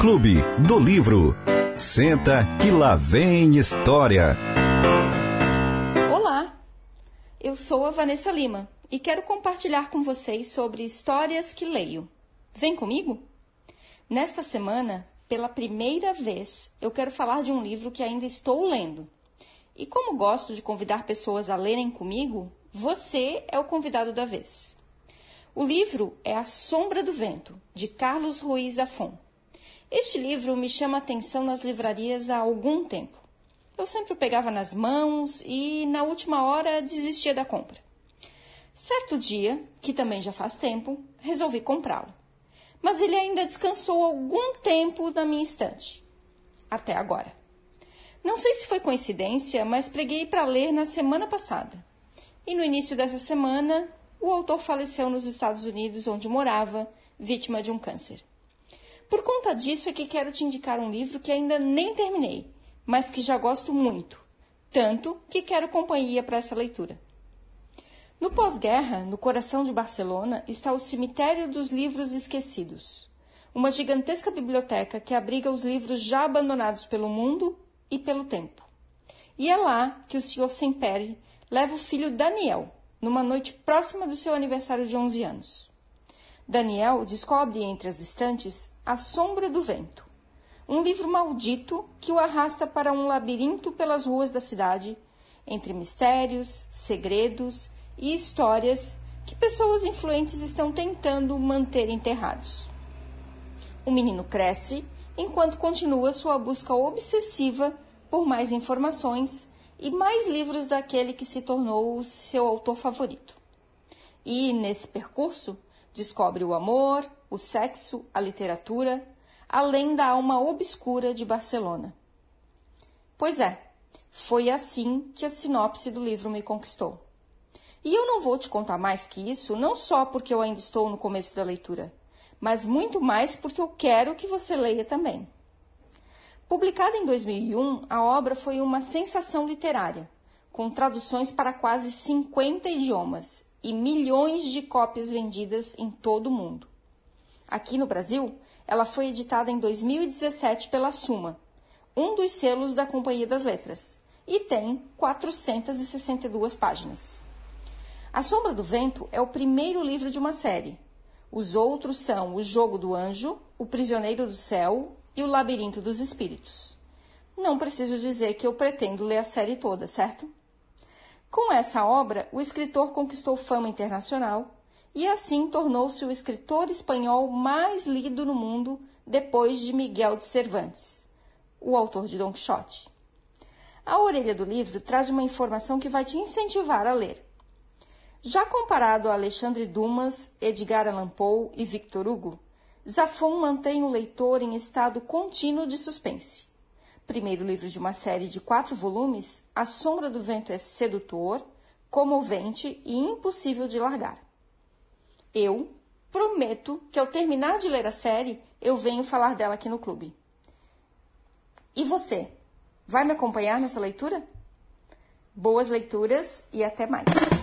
Clube do Livro. Senta que lá vem história. Olá, eu sou a Vanessa Lima e quero compartilhar com vocês sobre histórias que leio. Vem comigo? Nesta semana, pela primeira vez, eu quero falar de um livro que ainda estou lendo. E como gosto de convidar pessoas a lerem comigo, você é o convidado da vez. O livro é A Sombra do Vento, de Carlos Ruiz Afon. Este livro me chama a atenção nas livrarias há algum tempo. Eu sempre o pegava nas mãos e, na última hora, desistia da compra. Certo dia, que também já faz tempo, resolvi comprá-lo. Mas ele ainda descansou algum tempo na minha estante. Até agora. Não sei se foi coincidência, mas preguei para ler na semana passada. E no início dessa semana, o autor faleceu nos Estados Unidos, onde morava, vítima de um câncer. Por conta disso é que quero te indicar um livro que ainda nem terminei, mas que já gosto muito, tanto que quero companhia para essa leitura. No pós-guerra, no coração de Barcelona, está o Cemitério dos Livros Esquecidos, uma gigantesca biblioteca que abriga os livros já abandonados pelo mundo e pelo tempo. E é lá que o Sr. Semperi leva o filho Daniel, numa noite próxima do seu aniversário de 11 anos. Daniel descobre entre as estantes A Sombra do Vento, um livro maldito que o arrasta para um labirinto pelas ruas da cidade, entre mistérios, segredos e histórias que pessoas influentes estão tentando manter enterrados. O menino cresce enquanto continua sua busca obsessiva por mais informações e mais livros daquele que se tornou seu autor favorito. E, nesse percurso, descobre o amor, o sexo, a literatura, além da alma obscura de Barcelona. Pois é, foi assim que a sinopse do livro me conquistou. E eu não vou te contar mais que isso, não só porque eu ainda estou no começo da leitura, mas muito mais porque eu quero que você leia também. Publicada em 2001, a obra foi uma sensação literária, com traduções para quase 50 idiomas e milhões de cópias vendidas em todo o mundo. Aqui no Brasil, ela foi editada em 2017 pela Suma, um dos selos da Companhia das Letras, e tem 462 páginas. A Sombra do Vento é o primeiro livro de uma série. Os outros são O Jogo do Anjo, O Prisioneiro do Céu e O Labirinto dos Espíritos. Não preciso dizer que eu pretendo ler a série toda, certo? Com essa obra, o escritor conquistou fama internacional e assim tornou-se o escritor espanhol mais lido no mundo depois de Miguel de Cervantes, o autor de Don Quixote. A orelha do livro traz uma informação que vai te incentivar a ler. Já comparado a Alexandre Dumas, Edgar Allan Poe e Victor Hugo, Zafon mantém o leitor em estado contínuo de suspense. Primeiro livro de uma série de quatro volumes, A Sombra do Vento é sedutor, comovente e impossível de largar. Eu prometo que ao terminar de ler a série, eu venho falar dela aqui no clube. E você? Vai me acompanhar nessa leitura? Boas leituras e até mais!